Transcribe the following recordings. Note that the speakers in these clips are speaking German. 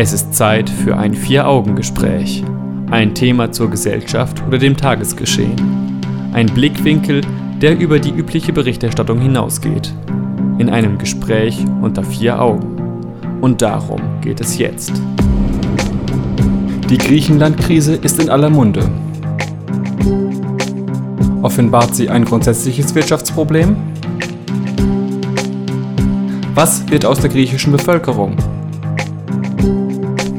Es ist Zeit für ein Vier-Augen-Gespräch. Ein Thema zur Gesellschaft oder dem Tagesgeschehen. Ein Blickwinkel, der über die übliche Berichterstattung hinausgeht. In einem Gespräch unter vier Augen. Und darum geht es jetzt. Die Griechenland-Krise ist in aller Munde. Offenbart sie ein grundsätzliches Wirtschaftsproblem? Was wird aus der griechischen Bevölkerung?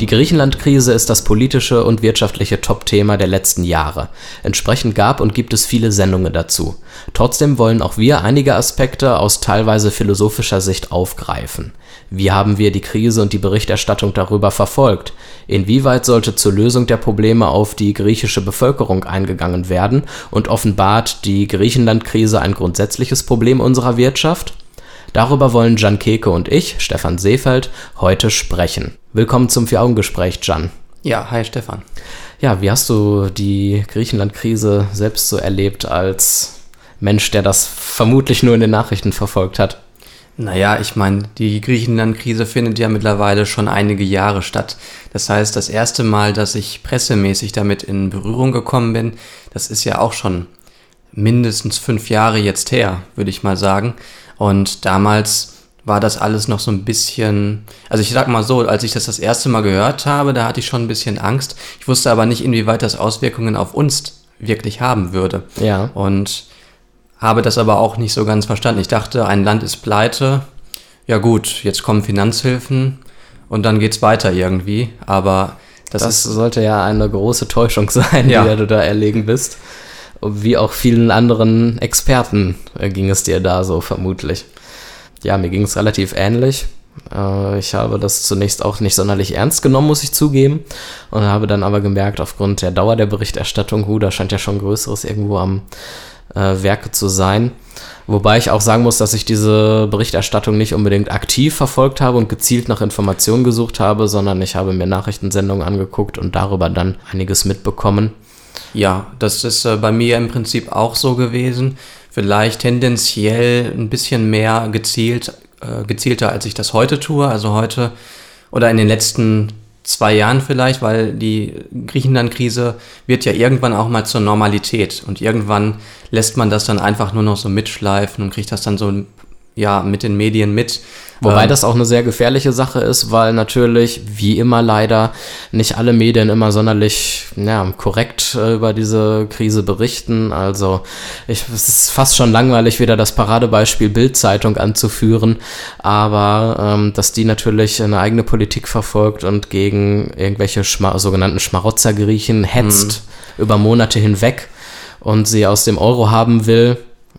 Die Griechenland-Krise ist das politische und wirtschaftliche Top-Thema der letzten Jahre. Entsprechend gab und gibt es viele Sendungen dazu. Trotzdem wollen auch wir einige Aspekte aus teilweise philosophischer Sicht aufgreifen. Wie haben wir die Krise und die Berichterstattung darüber verfolgt? Inwieweit sollte zur Lösung der Probleme auf die griechische Bevölkerung eingegangen werden? Und offenbart die Griechenland-Krise ein grundsätzliches Problem unserer Wirtschaft? Darüber wollen Jan Keke und ich, Stefan Seefeld, heute sprechen. Willkommen zum Vier-Augen-Gespräch, Jan. Ja, hi Stefan. Ja, wie hast du die Griechenland-Krise selbst so erlebt als Mensch, der das vermutlich nur in den Nachrichten verfolgt hat? Naja, ich meine, die Griechenland-Krise findet ja mittlerweile schon einige Jahre statt. Das heißt, das erste Mal, dass ich pressemäßig damit in Berührung gekommen bin, das ist ja auch schon mindestens fünf Jahre jetzt her, würde ich mal sagen. Und damals war das alles noch so ein bisschen, also ich sag mal so, als ich das das erste Mal gehört habe, da hatte ich schon ein bisschen Angst. Ich wusste aber nicht, inwieweit das Auswirkungen auf uns wirklich haben würde. Ja. Und habe das aber auch nicht so ganz verstanden. Ich dachte, ein Land ist pleite. Ja gut, jetzt kommen Finanzhilfen und dann geht's weiter irgendwie. Aber das, Das, ist sollte ja eine große Täuschung sein, Ja. die du da erlegen bist. Wie auch vielen anderen Experten äh, ging es dir da so vermutlich. Ja, mir ging es relativ ähnlich. Äh, Ich habe das zunächst auch nicht sonderlich ernst genommen, muss ich zugeben. Und habe dann aber gemerkt, aufgrund der Dauer der Berichterstattung, hu, da scheint ja schon Größeres irgendwo am äh, Werke zu sein. Wobei ich auch sagen muss, dass ich diese Berichterstattung nicht unbedingt aktiv verfolgt habe und gezielt nach Informationen gesucht habe, sondern ich habe mir Nachrichtensendungen angeguckt und darüber dann einiges mitbekommen. Ja, das ist äh, bei mir im Prinzip auch so gewesen. Vielleicht tendenziell ein bisschen mehr gezielt, äh, gezielter, als ich das heute tue. Also heute oder in den letzten zwei Jahren vielleicht, weil die Griechenland-Krise wird ja irgendwann auch mal zur Normalität. Und irgendwann lässt man das dann einfach nur noch so mitschleifen und kriegt das dann so ja, mit den Medien mit. Wobei Ähm, das auch eine sehr gefährliche Sache ist, weil natürlich, wie immer leider, nicht alle Medien immer sonderlich ja, korrekt äh, über diese Krise berichten. Also ich, es ist fast schon langweilig, wieder das Paradebeispiel Bild-Zeitung anzuführen, aber ähm, dass die natürlich eine eigene Politik verfolgt und gegen irgendwelche Schma sogenannten Schmarotzergriechen hetzt über Monate hinweg und sie aus dem Euro haben will.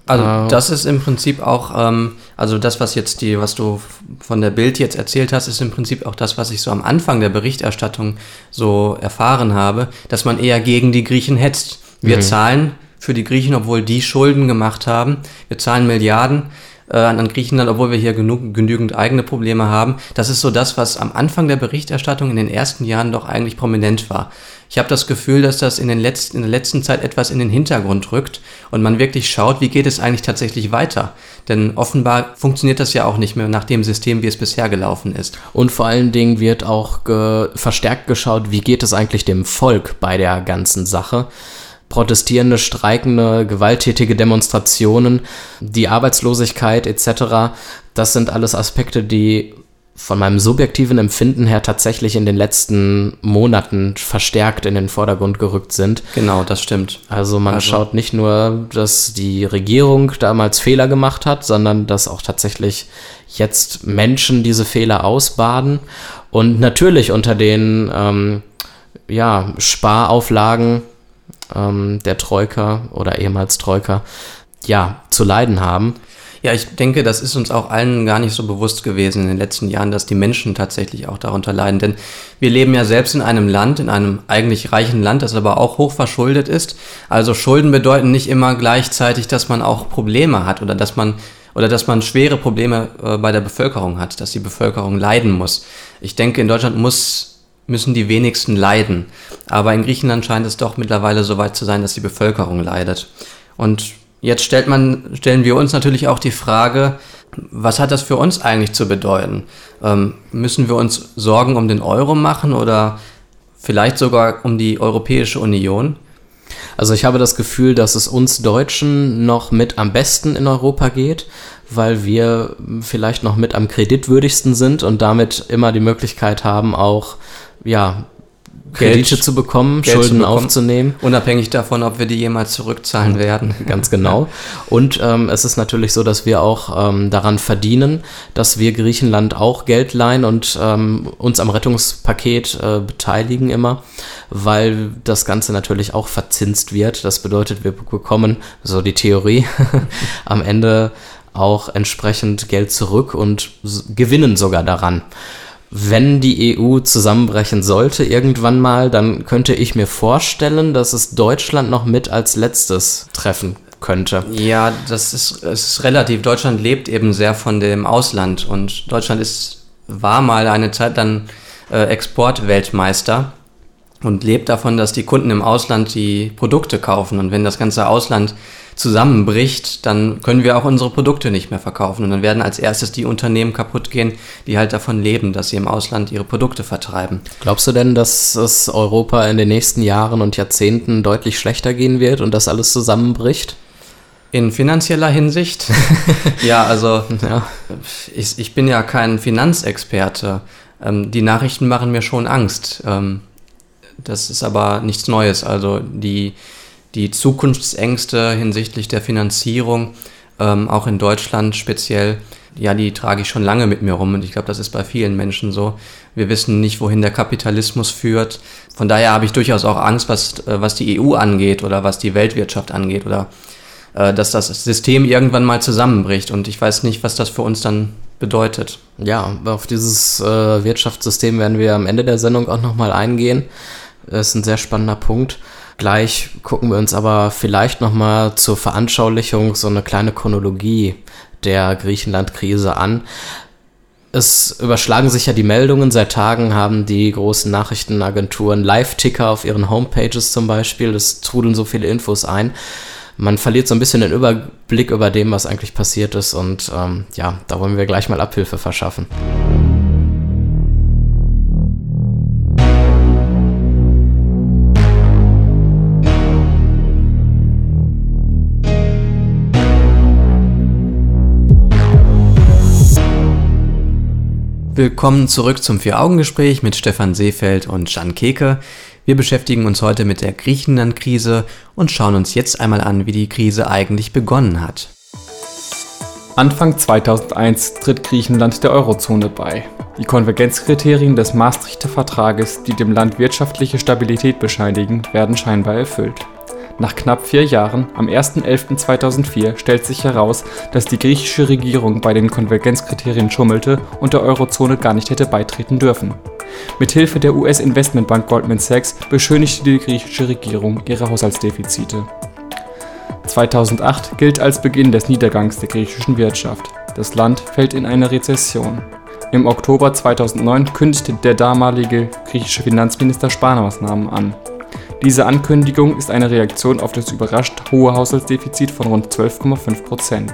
Also Äh, das ist im Prinzip auch, ähm, also das, was jetzt die, was du von der Bild jetzt erzählt hast, ist im Prinzip auch das, was ich so am Anfang der Berichterstattung so erfahren habe, dass man eher gegen die Griechen hetzt. Wir zahlen für die Griechen, obwohl die Schulden gemacht haben. Wir zahlen Milliarden äh, an an Griechenland, obwohl wir hier genug, genügend eigene Probleme haben. Das ist so das, was am Anfang der Berichterstattung in den ersten Jahren doch eigentlich prominent war. Ich habe das Gefühl, dass das in, den letzten, in der letzten Zeit etwas in den Hintergrund rückt und man wirklich schaut, wie geht es eigentlich tatsächlich weiter. Denn offenbar funktioniert das ja auch nicht mehr nach dem System, wie es bisher gelaufen ist. Und vor allen Dingen wird auch ge verstärkt geschaut, wie geht es eigentlich dem Volk bei der ganzen Sache. Protestierende, streikende, gewalttätige Demonstrationen, die Arbeitslosigkeit etc., das sind alles Aspekte, die von meinem subjektiven Empfinden her tatsächlich in den letzten Monaten verstärkt in den Vordergrund gerückt sind. Genau, das stimmt. Also man Also- schaut nicht nur, dass die Regierung damals Fehler gemacht hat, sondern dass auch tatsächlich jetzt Menschen diese Fehler ausbaden und natürlich unter den ähm, ja, Sparauflagen ähm, der Troika oder ehemals Troika ja, zu leiden haben. Ja, ich denke, das ist uns auch allen gar nicht so bewusst gewesen in den letzten Jahren, dass die Menschen tatsächlich auch darunter leiden. Denn wir leben ja selbst in einem Land, in einem eigentlich reichen Land, das aber auch hoch verschuldet ist. Also Schulden bedeuten nicht immer gleichzeitig, dass man auch Probleme hat oder dass man oder dass man schwere Probleme äh, bei der Bevölkerung hat, dass die Bevölkerung leiden muss. Ich denke, in Deutschland muss, müssen die wenigsten leiden. Aber in Griechenland scheint es doch mittlerweile so weit zu sein, dass die Bevölkerung leidet. Und Jetzt stellt man, stellen wir uns natürlich auch die Frage, was hat das für uns eigentlich zu bedeuten? Ähm, müssen wir uns Sorgen um den Euro machen oder vielleicht sogar um die Europäische Union? Also ich habe das Gefühl, dass es uns Deutschen noch mit am besten in Europa geht, weil wir vielleicht noch mit am kreditwürdigsten sind und damit immer die Möglichkeit haben, auch ja, Kredite Geld, zu bekommen, Geld Schulden zu bekommen, aufzunehmen. Unabhängig davon, ob wir die jemals zurückzahlen werden. Ganz genau. Und ähm, es ist natürlich so, dass wir auch ähm, daran verdienen, dass wir Griechenland auch Geld leihen und ähm, uns am Rettungspaket äh, beteiligen immer, weil das Ganze natürlich auch verzinst wird. Das bedeutet, wir bekommen, so die Theorie, am Ende auch entsprechend Geld zurück und gewinnen sogar daran wenn die EU zusammenbrechen sollte irgendwann mal, dann könnte ich mir vorstellen, dass es Deutschland noch mit als letztes treffen könnte. Ja, das ist, es ist relativ. Deutschland lebt eben sehr von dem Ausland und Deutschland ist, war mal eine Zeit lang äh, Exportweltmeister und lebt davon, dass die Kunden im Ausland die Produkte kaufen. Und wenn das ganze Ausland zusammenbricht, dann können wir auch unsere Produkte nicht mehr verkaufen. Und dann werden als erstes die Unternehmen kaputt gehen, die halt davon leben, dass sie im Ausland ihre Produkte vertreiben. Glaubst du denn, dass es Europa in den nächsten Jahren und Jahrzehnten deutlich schlechter gehen wird und das alles zusammenbricht? In finanzieller Hinsicht? ja, also ja. Ich, ich bin ja kein Finanzexperte. Ähm, die Nachrichten machen mir schon Angst. Ähm, das ist aber nichts Neues. Also die die Zukunftsängste hinsichtlich der Finanzierung, ähm, auch in Deutschland speziell, ja, die trage ich schon lange mit mir rum und ich glaube, das ist bei vielen Menschen so. Wir wissen nicht, wohin der Kapitalismus führt. Von daher habe ich durchaus auch Angst, was, äh, was die EU angeht oder was die Weltwirtschaft angeht oder äh, dass das System irgendwann mal zusammenbricht und ich weiß nicht, was das für uns dann bedeutet. Ja, auf dieses äh, Wirtschaftssystem werden wir am Ende der Sendung auch nochmal eingehen. Das ist ein sehr spannender Punkt. Gleich gucken wir uns aber vielleicht nochmal zur Veranschaulichung so eine kleine Chronologie der Griechenland-Krise an. Es überschlagen sich ja die Meldungen. Seit Tagen haben die großen Nachrichtenagenturen Live-Ticker auf ihren Homepages zum Beispiel. Es trudeln so viele Infos ein. Man verliert so ein bisschen den Überblick über dem, was eigentlich passiert ist. Und ähm, ja, da wollen wir gleich mal Abhilfe verschaffen. Willkommen zurück zum Vier-Augen-Gespräch mit Stefan Seefeld und Jan Keke. Wir beschäftigen uns heute mit der Griechenland-Krise und schauen uns jetzt einmal an, wie die Krise eigentlich begonnen hat. Anfang 2001 tritt Griechenland der Eurozone bei. Die Konvergenzkriterien des Maastrichter Vertrages, die dem Land wirtschaftliche Stabilität bescheinigen, werden scheinbar erfüllt. Nach knapp vier Jahren, am 01.11.2004, stellt sich heraus, dass die griechische Regierung bei den Konvergenzkriterien schummelte und der Eurozone gar nicht hätte beitreten dürfen. Mithilfe der US-Investmentbank Goldman Sachs beschönigte die griechische Regierung ihre Haushaltsdefizite. 2008 gilt als Beginn des Niedergangs der griechischen Wirtschaft. Das Land fällt in eine Rezession. Im Oktober 2009 kündigte der damalige griechische Finanzminister Sparmaßnahmen an. Diese Ankündigung ist eine Reaktion auf das überrascht hohe Haushaltsdefizit von rund 12,5 Prozent.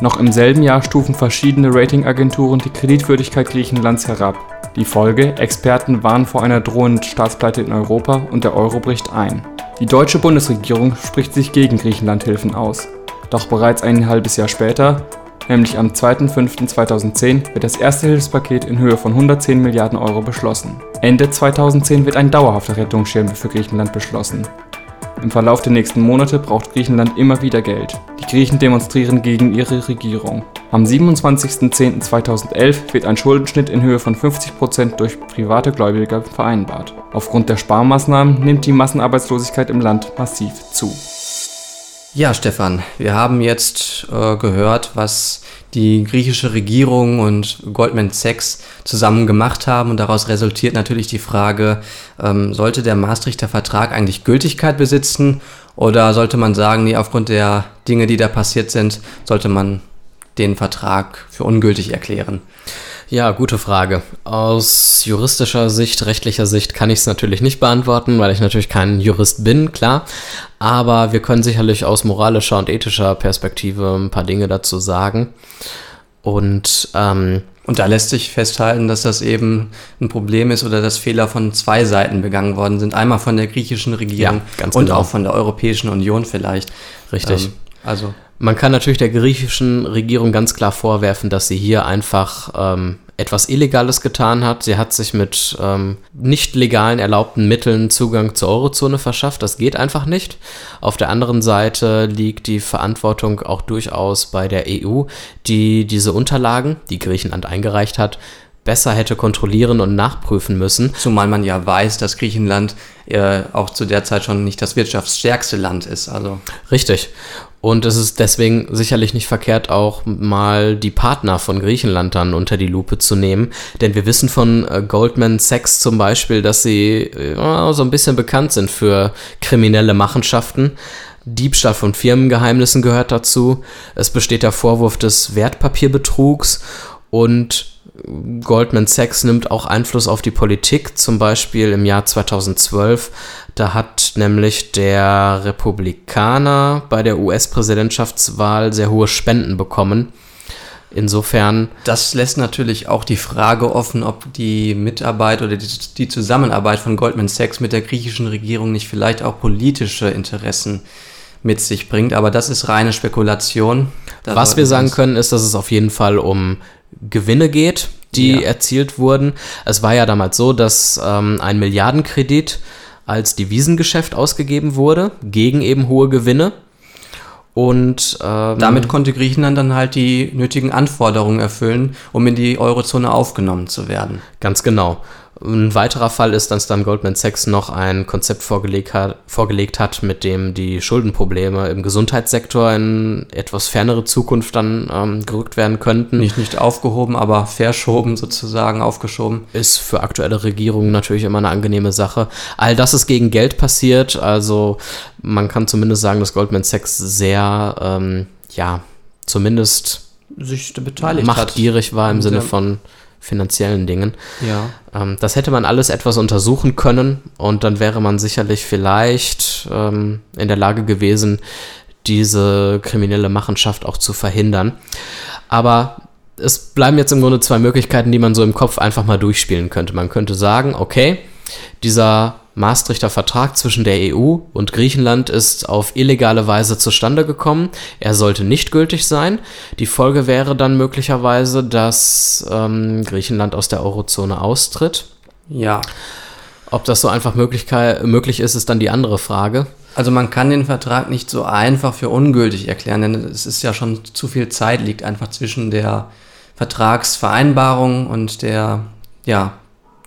Noch im selben Jahr stufen verschiedene Ratingagenturen die Kreditwürdigkeit Griechenlands herab. Die Folge: Experten warnen vor einer drohenden Staatspleite in Europa und der Euro bricht ein. Die deutsche Bundesregierung spricht sich gegen Griechenlandhilfen aus. Doch bereits ein halbes Jahr später nämlich am 2.5.2010 wird das erste Hilfspaket in Höhe von 110 Milliarden Euro beschlossen. Ende 2010 wird ein dauerhafter Rettungsschirm für Griechenland beschlossen. Im Verlauf der nächsten Monate braucht Griechenland immer wieder Geld. Die Griechen demonstrieren gegen ihre Regierung. Am 27.10.2011 wird ein Schuldenschnitt in Höhe von 50% durch private Gläubiger vereinbart. Aufgrund der Sparmaßnahmen nimmt die Massenarbeitslosigkeit im Land massiv zu. Ja, Stefan, wir haben jetzt äh, gehört, was die griechische Regierung und Goldman Sachs zusammen gemacht haben. Und daraus resultiert natürlich die Frage, ähm, sollte der Maastrichter Vertrag eigentlich Gültigkeit besitzen oder sollte man sagen, nee, aufgrund der Dinge, die da passiert sind, sollte man den Vertrag für ungültig erklären? Ja, gute Frage. Aus juristischer Sicht, rechtlicher Sicht kann ich es natürlich nicht beantworten, weil ich natürlich kein Jurist bin, klar. Aber wir können sicherlich aus moralischer und ethischer Perspektive ein paar Dinge dazu sagen. Und ähm, und da lässt sich festhalten, dass das eben ein Problem ist oder dass Fehler von zwei Seiten begangen worden sind. Einmal von der griechischen Regierung Ja, und genau. auch von der Europäischen Union vielleicht. richtig. Ähm, also Man kann natürlich der griechischen Regierung ganz klar vorwerfen, dass sie hier einfach ähm, etwas Illegales getan hat. Sie hat sich mit ähm, nicht legalen erlaubten Mitteln Zugang zur Eurozone verschafft. Das geht einfach nicht. Auf der anderen Seite liegt die Verantwortung auch durchaus bei der EU, die diese Unterlagen, die Griechenland eingereicht hat, besser hätte kontrollieren und nachprüfen müssen. Zumal man ja weiß, dass Griechenland äh, auch zu der Zeit schon nicht das wirtschaftsstärkste Land ist. Also Richtig. Und es ist deswegen sicherlich nicht verkehrt, auch mal die Partner von Griechenland dann unter die Lupe zu nehmen. Denn wir wissen von äh, Goldman Sachs zum Beispiel, dass sie äh, so ein bisschen bekannt sind für kriminelle Machenschaften. Diebstahl von Firmengeheimnissen gehört dazu. Es besteht der Vorwurf des Wertpapierbetrugs und Goldman Sachs nimmt auch Einfluss auf die Politik, zum Beispiel im Jahr 2012. Da hat nämlich der Republikaner bei der US-Präsidentschaftswahl sehr hohe Spenden bekommen. Insofern, das lässt natürlich auch die Frage offen, ob die Mitarbeit oder die, Zusammenarbeit von Goldman Sachs mit der griechischen Regierung nicht vielleicht auch politische Interessen mit sich bringt. Aber das ist reine Spekulation. Da was wir sagen können, ist, dass es auf jeden Fall um Gewinne geht, die Ja. erzielt wurden. Es war ja damals so, dass ähm, ein Milliardenkredit als Devisengeschäft ausgegeben wurde, gegen eben hohe Gewinne. Und ähm, Damit konnte Griechenland dann halt die nötigen Anforderungen erfüllen, um in die Eurozone aufgenommen zu werden. Ganz genau. Ein weiterer Fall ist, dass dann Goldman Sachs noch ein Konzept vorgelegt hat, vorgelegt hat, mit dem die Schuldenprobleme im Gesundheitssektor in etwas fernere Zukunft dann ähm, gerückt werden könnten. Nicht nicht aufgehoben, aber verschoben sozusagen, aufgeschoben. Ist für aktuelle Regierungen natürlich immer eine angenehme Sache. All das ist gegen Geld passiert, also man kann zumindest sagen, dass Goldman Sachs sehr, ähm, ja, zumindest Sich beteiligt machtgierig war im Sinne von finanziellen Dingen. Ja. Ähm, das hätte man alles etwas untersuchen können und dann wäre man sicherlich vielleicht ähm, in der Lage gewesen, diese kriminelle Machenschaft auch zu verhindern. Aber es bleiben jetzt im Grunde zwei Möglichkeiten, die man so im Kopf einfach mal durchspielen könnte. Man könnte sagen, okay, dieser Maastrichter Vertrag zwischen der EU und Griechenland ist auf illegale Weise zustande gekommen. Er sollte nicht gültig sein. Die Folge wäre dann möglicherweise, dass ähm, Griechenland aus der Eurozone austritt. Ja. Ob das so einfach Möglichkeit, möglich ist, ist dann die andere Frage. Also man kann den Vertrag nicht so einfach für ungültig erklären, denn es ist ja schon zu viel Zeit liegt einfach zwischen der Vertragsvereinbarung und der, ja,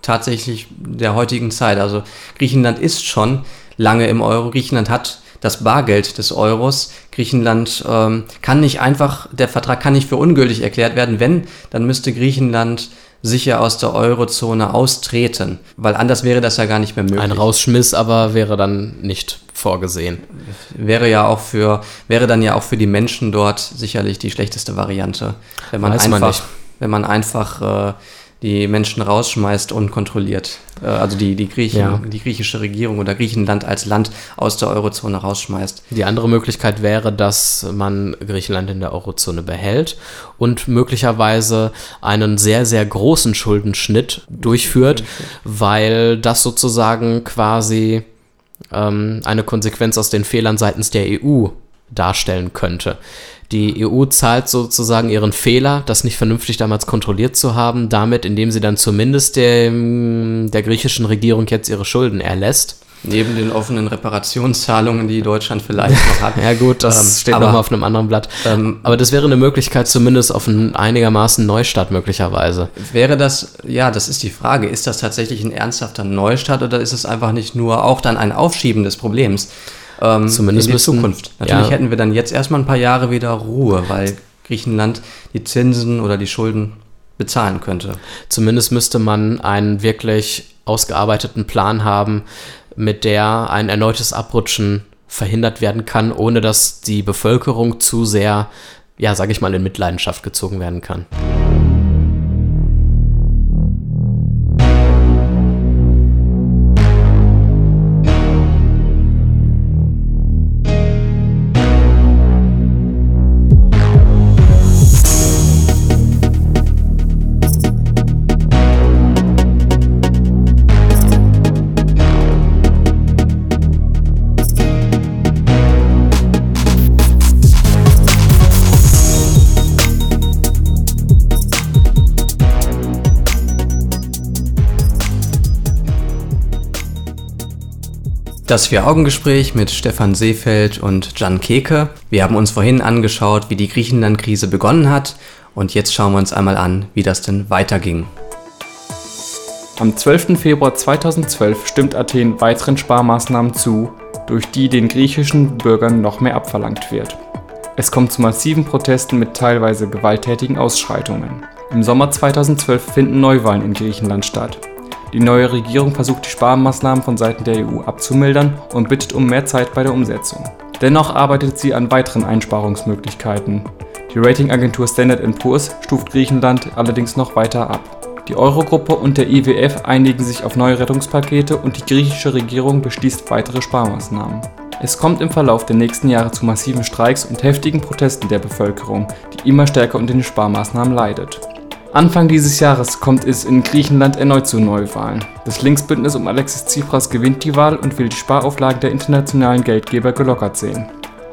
tatsächlich der heutigen Zeit. Also Griechenland ist schon lange im Euro. Griechenland hat das Bargeld des Euros. Griechenland ähm, kann nicht einfach, der Vertrag kann nicht für ungültig erklärt werden. Wenn, dann müsste Griechenland sicher aus der Eurozone austreten, weil anders wäre das ja gar nicht mehr möglich. Ein Rausschmiss aber wäre dann nicht vorgesehen. wäre ja auch für wäre dann ja auch für die Menschen dort sicherlich die schlechteste Variante, wenn man Weiß man einfach nicht. wenn man einfach äh, die Menschen rausschmeißt unkontrolliert, äh, also die die Griechen, Ja. die griechische Regierung oder Griechenland als Land aus der Eurozone rausschmeißt. Die andere Möglichkeit wäre, dass man Griechenland in der Eurozone behält und möglicherweise einen sehr, sehr großen Schuldenschnitt durchführt, weil das sozusagen quasi ähm, eine Konsequenz aus den Fehlern seitens der EU darstellen könnte. Die EU zahlt sozusagen ihren Fehler, das nicht vernünftig damals kontrolliert zu haben, damit, indem sie dann zumindest dem, der griechischen Regierung jetzt ihre Schulden erlässt. Neben den offenen Reparationszahlungen, die Deutschland vielleicht noch hat. Ja gut, das Ähm, steht nochmal auf einem anderen Blatt. Ähm, Aber das wäre eine Möglichkeit zumindest auf einen einigermaßen Neustart möglicherweise. Wäre das, ja, das ist die Frage, ist das tatsächlich ein ernsthafter Neustart oder ist es einfach nicht nur auch dann ein Aufschieben des Problems ähm, Zumindest in die Zukunft? Natürlich ja. hätten wir dann jetzt erstmal ein paar Jahre wieder Ruhe, weil Griechenland die Zinsen oder die Schulden bezahlen könnte. Zumindest müsste man einen wirklich ausgearbeiteten Plan haben, mit der ein erneutes Abrutschen verhindert werden kann, ohne dass die Bevölkerung zu sehr, ja, sage ich mal, in Mitleidenschaft gezogen werden kann. Das Vier-Augen-Gespräch mit Stefan Seefeld und Jan Keke. Wir haben uns vorhin angeschaut, wie die Griechenland-Krise begonnen hat und jetzt schauen wir uns einmal an, wie das denn weiterging. Am 12. Februar 2012 stimmt Athen weiteren Sparmaßnahmen zu, durch die den griechischen Bürgern noch mehr abverlangt wird. Es kommt zu massiven Protesten mit teilweise gewalttätigen Ausschreitungen. Im Sommer 2012 finden Neuwahlen in Griechenland statt. Die neue Regierung versucht die Sparmaßnahmen von Seiten der EU abzumildern und bittet um mehr Zeit bei der Umsetzung. Dennoch arbeitet sie an weiteren Einsparungsmöglichkeiten. Die Ratingagentur Standard Poor's stuft Griechenland allerdings noch weiter ab. Die Eurogruppe und der IWF einigen sich auf neue Rettungspakete und die griechische Regierung beschließt weitere Sparmaßnahmen. Es kommt im Verlauf der nächsten Jahre zu massiven Streiks und heftigen Protesten der Bevölkerung, die immer stärker unter den Sparmaßnahmen leidet. Anfang dieses Jahres kommt es in Griechenland erneut zu Neuwahlen. Das Linksbündnis um Alexis Tsipras gewinnt die Wahl und will die Sparauflagen der internationalen Geldgeber gelockert sehen.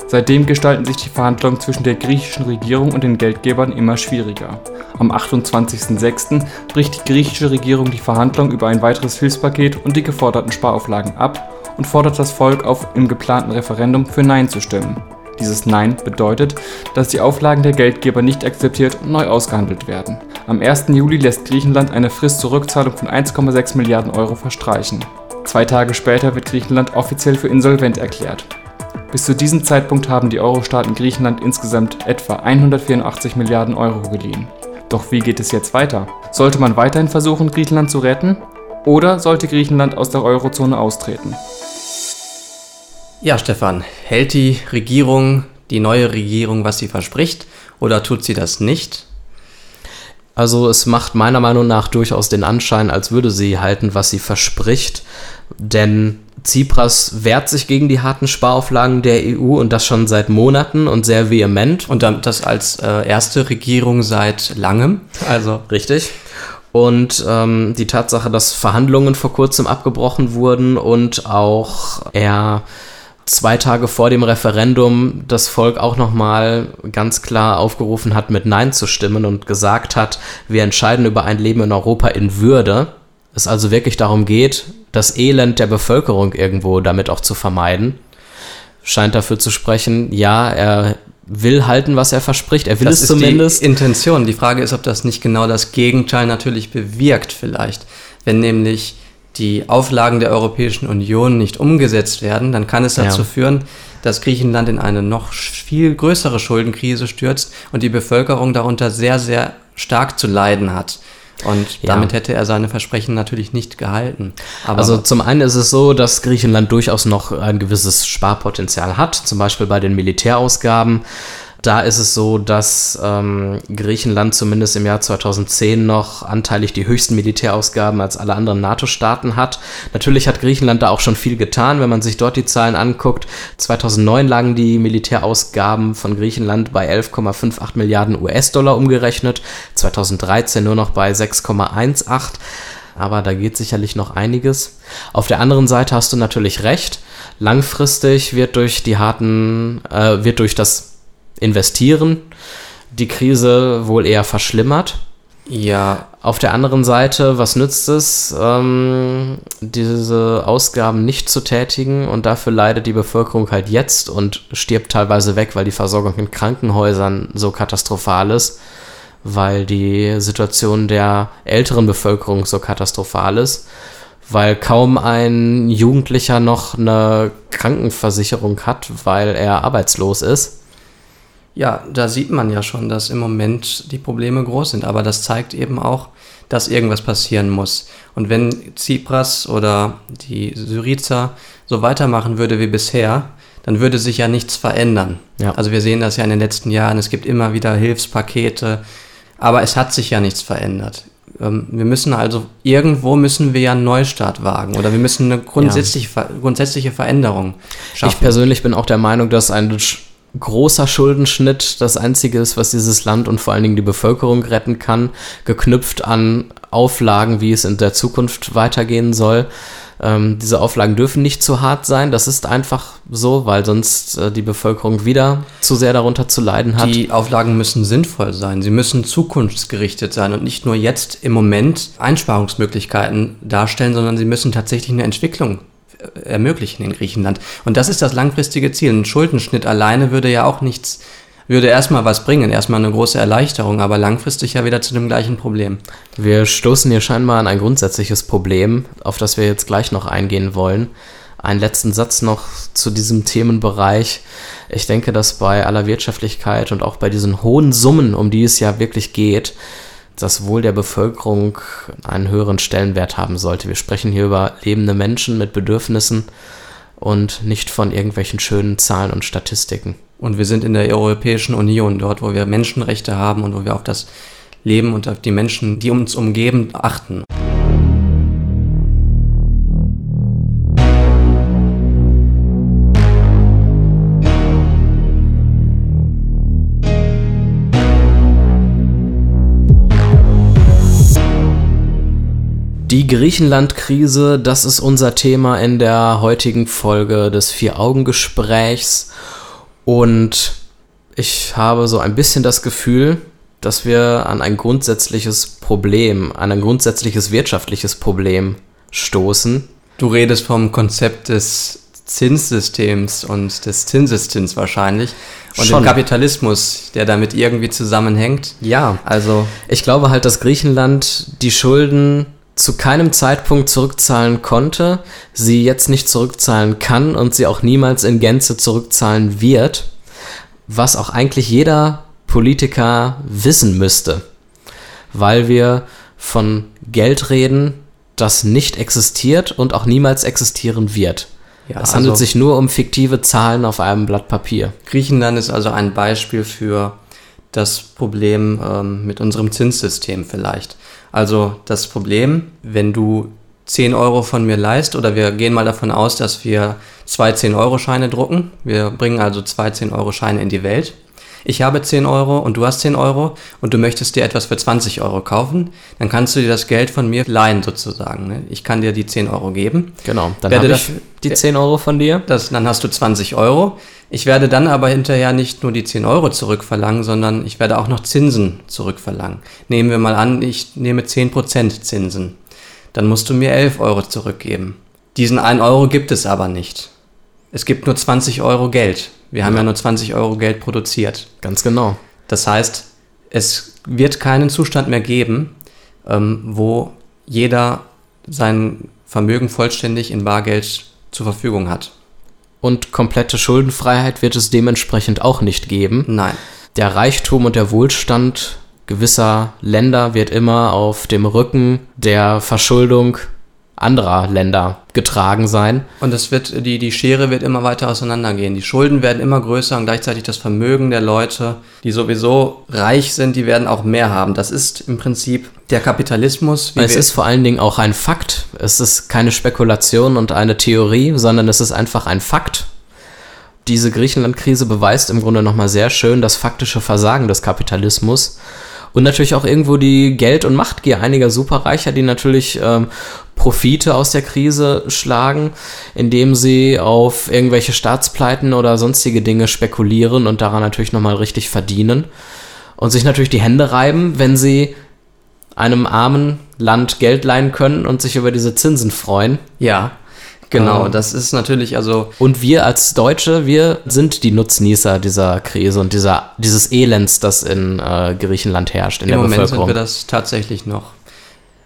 Seitdem gestalten sich die Verhandlungen zwischen der griechischen Regierung und den Geldgebern immer schwieriger. Am 28.06. bricht die griechische Regierung die Verhandlungen über ein weiteres Hilfspaket und die geforderten Sparauflagen ab und fordert das Volk auf, im geplanten Referendum für Nein zu stimmen. Dieses Nein bedeutet, dass die Auflagen der Geldgeber nicht akzeptiert und neu ausgehandelt werden. Am 1. Juli lässt Griechenland eine Frist zur Rückzahlung von 1,6 Milliarden Euro verstreichen. Zwei Tage später wird Griechenland offiziell für insolvent erklärt. Bis zu diesem Zeitpunkt haben die Euro-Staaten Griechenland insgesamt etwa 184 Milliarden Euro geliehen. Doch wie geht es jetzt weiter? Sollte man weiterhin versuchen, Griechenland zu retten? Oder sollte Griechenland aus der Eurozone austreten? Ja, Stefan, hält die Regierung, die neue Regierung, was sie verspricht, oder tut sie das nicht? Also es macht meiner Meinung nach durchaus den Anschein, als würde sie halten, was sie verspricht. Denn Tsipras wehrt sich gegen die harten Sparauflagen der EU und das schon seit Monaten und sehr vehement. Und das als äh, erste Regierung seit langem. Also richtig. Und ähm, die Tatsache, dass Verhandlungen vor kurzem abgebrochen wurden und auch er zwei Tage vor dem Referendum das Volk auch nochmal ganz klar aufgerufen hat, mit Nein zu stimmen und gesagt hat, wir entscheiden über ein Leben in Europa in Würde. Es also wirklich darum geht, das Elend der Bevölkerung irgendwo damit auch zu vermeiden. Scheint dafür zu sprechen, ja, er will halten, was er verspricht. Er will das es zumindest. Die Intention. Die Frage ist, ob das nicht genau das Gegenteil natürlich bewirkt, vielleicht. Wenn nämlich die Auflagen der Europäischen Union nicht umgesetzt werden, dann kann es dazu ja. führen, dass Griechenland in eine noch viel größere Schuldenkrise stürzt und die Bevölkerung darunter sehr, sehr stark zu leiden hat. Und ja. damit hätte er seine Versprechen natürlich nicht gehalten. Aber also zum einen ist es so, dass Griechenland durchaus noch ein gewisses Sparpotenzial hat, zum Beispiel bei den Militärausgaben. Da ist es so, dass ähm, Griechenland zumindest im Jahr 2010 noch anteilig die höchsten Militärausgaben als alle anderen NATO-Staaten hat. Natürlich hat Griechenland da auch schon viel getan, wenn man sich dort die Zahlen anguckt. 2009 lagen die Militärausgaben von Griechenland bei 11,58 Milliarden US-Dollar umgerechnet, 2013 nur noch bei 6,18 aber da geht sicherlich noch einiges. Auf der anderen Seite hast du natürlich recht. Langfristig wird durch die harten, äh, wird durch das investieren, die Krise wohl eher verschlimmert. Ja. Auf der anderen Seite, was nützt es, ähm, diese Ausgaben nicht zu tätigen und dafür leidet die Bevölkerung halt jetzt und stirbt teilweise weg, weil die Versorgung in Krankenhäusern so katastrophal ist, weil die Situation der älteren Bevölkerung so katastrophal ist, weil kaum ein Jugendlicher noch eine Krankenversicherung hat, weil er arbeitslos ist ja, da sieht man ja schon, dass im Moment die Probleme groß sind. Aber das zeigt eben auch, dass irgendwas passieren muss. Und wenn Tsipras oder die Syriza so weitermachen würde wie bisher, dann würde sich ja nichts verändern. Ja. Also wir sehen das ja in den letzten Jahren, es gibt immer wieder Hilfspakete, aber es hat sich ja nichts verändert. Ähm, wir müssen also, irgendwo müssen wir ja einen Neustart wagen oder wir müssen eine grundsätzliche, ja. grundsätzliche Veränderung schaffen. Ich persönlich bin auch der Meinung, dass ein großer Schuldenschnitt das Einzige ist, was dieses Land und vor allen Dingen die Bevölkerung retten kann, geknüpft an Auflagen, wie es in der Zukunft weitergehen soll. Ähm, diese Auflagen dürfen nicht zu hart sein. Das ist einfach so, weil sonst äh, die Bevölkerung wieder zu sehr darunter zu leiden hat. Die Auflagen müssen sinnvoll sein. Sie müssen zukunftsgerichtet sein und nicht nur jetzt im Moment Einsparungsmöglichkeiten darstellen, sondern sie müssen tatsächlich eine Entwicklung ermöglichen in Griechenland. Und das ist das langfristige Ziel. Ein Schuldenschnitt alleine würde ja auch nichts, würde erstmal was bringen, erstmal eine große Erleichterung, aber langfristig ja wieder zu dem gleichen Problem. Wir stoßen hier scheinbar an ein grundsätzliches Problem, auf das wir jetzt gleich noch eingehen wollen. Einen letzten Satz noch zu diesem Themenbereich. Ich denke, dass bei aller Wirtschaftlichkeit und auch bei diesen hohen Summen, um die es ja wirklich geht, das Wohl der Bevölkerung einen höheren Stellenwert haben sollte. Wir sprechen hier über lebende Menschen mit Bedürfnissen und nicht von irgendwelchen schönen Zahlen und Statistiken. Und wir sind in der Europäischen Union, dort, wo wir Menschenrechte haben und wo wir auf das Leben und auf die Menschen, die uns umgeben, achten. Die Griechenland-Krise, das ist unser Thema in der heutigen Folge des Vier-Augen-Gesprächs. Und ich habe so ein bisschen das Gefühl, dass wir an ein grundsätzliches Problem, an ein grundsätzliches wirtschaftliches Problem stoßen. Du redest vom Konzept des Zinssystems und des Zinseszins wahrscheinlich und Schon. dem Kapitalismus, der damit irgendwie zusammenhängt. Ja, Also ich glaube halt, dass Griechenland die Schulden zu keinem Zeitpunkt zurückzahlen konnte, sie jetzt nicht zurückzahlen kann und sie auch niemals in Gänze zurückzahlen wird, was auch eigentlich jeder Politiker wissen müsste, weil wir von Geld reden, das nicht existiert und auch niemals existieren wird. Ja, es handelt also- sich nur um fiktive Zahlen auf einem Blatt Papier. Griechenland ist also ein Beispiel für das Problem ähm, mit unserem Zinssystem vielleicht. Also das Problem, wenn du 10 Euro von mir leist, oder wir gehen mal davon aus, dass wir zwei 10-Euro-Scheine drucken. Wir bringen also zwei 10-Euro-Scheine in die Welt. Ich habe 10 Euro und du hast 10 Euro und du möchtest dir etwas für 20 Euro kaufen, dann kannst du dir das Geld von mir leihen sozusagen. Ne? Ich kann dir die 10 Euro geben. Genau, dann Werde habe ich dafür- die 10 Euro von dir. Das, dann hast du 20 Euro. Ich werde dann aber hinterher nicht nur die 10 Euro zurückverlangen, sondern ich werde auch noch Zinsen zurückverlangen. Nehmen wir mal an, ich nehme 10% Zinsen. Dann musst du mir 11 Euro zurückgeben. Diesen 1 Euro gibt es aber nicht. Es gibt nur 20 Euro Geld. Wir haben ja nur 20 Euro Geld produziert. Ganz genau. Das heißt, es wird keinen Zustand mehr geben, ähm, wo jeder sein Vermögen vollständig in Bargeld zur Verfügung hat. Und komplette Schuldenfreiheit wird es dementsprechend auch nicht geben. Nein. Der Reichtum und der Wohlstand gewisser Länder wird immer auf dem Rücken der Verschuldung anderer Länder getragen sein. Und es wird, die, die Schere wird immer weiter auseinandergehen. Die Schulden werden immer größer und gleichzeitig das Vermögen der Leute, die sowieso reich sind, die werden auch mehr haben. Das ist im Prinzip der Kapitalismus. wie Es ist vor allen Dingen auch ein Fakt. Es ist keine Spekulation und eine Theorie, sondern es ist einfach ein Fakt. Diese Griechenland-Krise beweist im Grunde nochmal sehr schön das faktische Versagen des Kapitalismus und natürlich auch irgendwo die Geld- und Machtgier einiger Superreicher, die natürlich ähm, Profite aus der Krise schlagen, indem sie auf irgendwelche Staatspleiten oder sonstige Dinge spekulieren und daran natürlich nochmal richtig verdienen und sich natürlich die Hände reiben, wenn sie einem armen Land Geld leihen können und sich über diese Zinsen freuen. ja, genau. Ähm. das ist natürlich, also Und wir als Deutsche, wir sind die Nutznießer dieser Krise und dieser, dieses Elends, das in äh, Griechenland herrscht, in im der Moment sind Bevölkerung. wir das tatsächlich noch.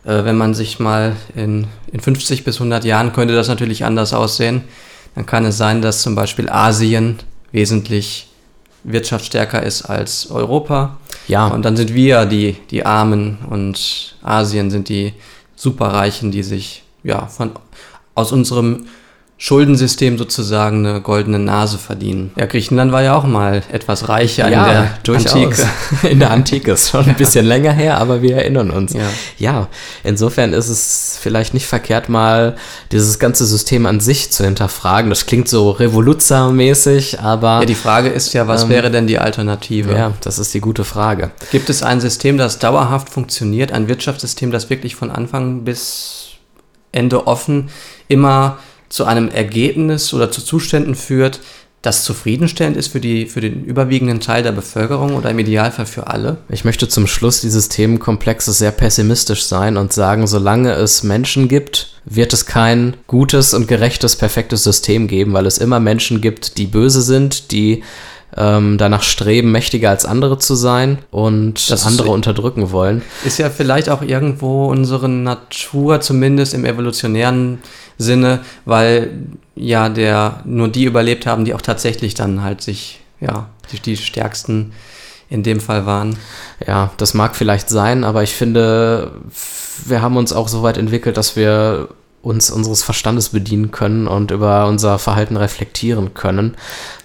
Äh, wenn man sich mal in, in 50 bis 100 Jahren könnte das natürlich anders aussehen. Dann kann es sein, dass zum Beispiel Asien wesentlich wirtschaftsstärker ist als Europa. ja, Und dann sind wir die, die Armen und Asien sind die Superreichen, die sich ja von aus unserem Schuldensystem sozusagen eine goldene Nase verdienen. Ja, Griechenland war ja auch mal etwas reicher in der Antike. In der Antike ist schon ein bisschen länger her, aber wir erinnern uns. Ja. ja, insofern ist es vielleicht nicht verkehrt, mal dieses ganze System an sich zu hinterfragen. Das klingt so Revoluzzer-mäßig, aber Ja, die Frage ist ja, was Ähm, wäre denn die Alternative? ja, das ist die gute Frage. Gibt es ein System, das dauerhaft funktioniert, ein Wirtschaftssystem, das wirklich von Anfang bis Ende offen immer zu einem Ergebnis oder zu Zuständen führt, das zufriedenstellend ist für, die, für den überwiegenden Teil der Bevölkerung oder im Idealfall für alle? Ich möchte zum Schluss dieses Themenkomplexes sehr pessimistisch sein und sagen, solange es Menschen gibt, wird es kein gutes und gerechtes, perfektes System geben, weil es immer Menschen gibt, die böse sind, die ähm, danach streben, mächtiger als andere zu sein und Das andere unterdrücken wollen. Ist ja vielleicht auch irgendwo unsere Natur, zumindest im evolutionären Sinne, weil ja der nur die überlebt haben, die auch tatsächlich dann halt sich, ja, die, die stärksten in dem Fall waren. Ja, das mag vielleicht sein, aber ich finde, wir haben uns auch so weit entwickelt, dass wir uns unseres Verstandes bedienen können und über unser Verhalten reflektieren können.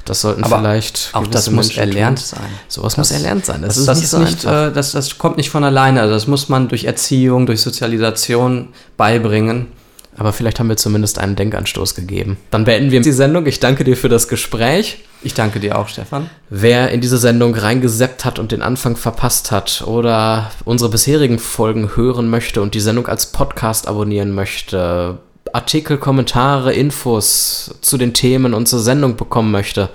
Das sollten Aber vielleicht Auch das muss Menschen erlernt tun. sein. Sowas muss erlernt sein. Das, Das, ist das nicht so nicht, äh, das, das kommt nicht von alleine. Also das muss man durch Erziehung, durch Sozialisation beibringen. Aber vielleicht haben wir zumindest einen Denkanstoß gegeben. Dann beenden wir die Sendung. Ich danke dir für das Gespräch. Ich danke dir auch, Stefan. Wer in diese Sendung reingeseppt hat und den Anfang verpasst hat oder unsere bisherigen Folgen hören möchte und die Sendung als Podcast abonnieren möchte, Artikel, Kommentare, Infos zu den Themen und zur Sendung bekommen möchte,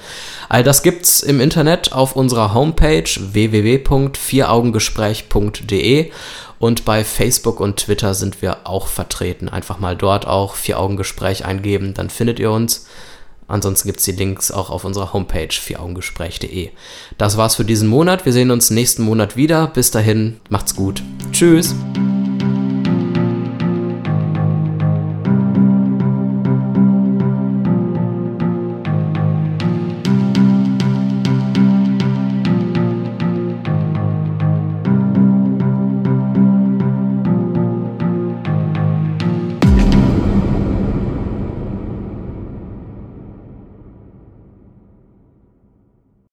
all das gibt's im Internet auf unserer Homepage www.vieraugengespräch.de und bei Facebook und Twitter sind wir auch vertreten. Einfach mal dort auch Vier-Augen-Gespräch eingeben, dann findet ihr uns. Ansonsten gibt es die Links auch auf unserer Homepage vieraugengespräch.de. Das war's für diesen Monat. Wir sehen uns nächsten Monat wieder. Bis dahin, macht's gut. Tschüss.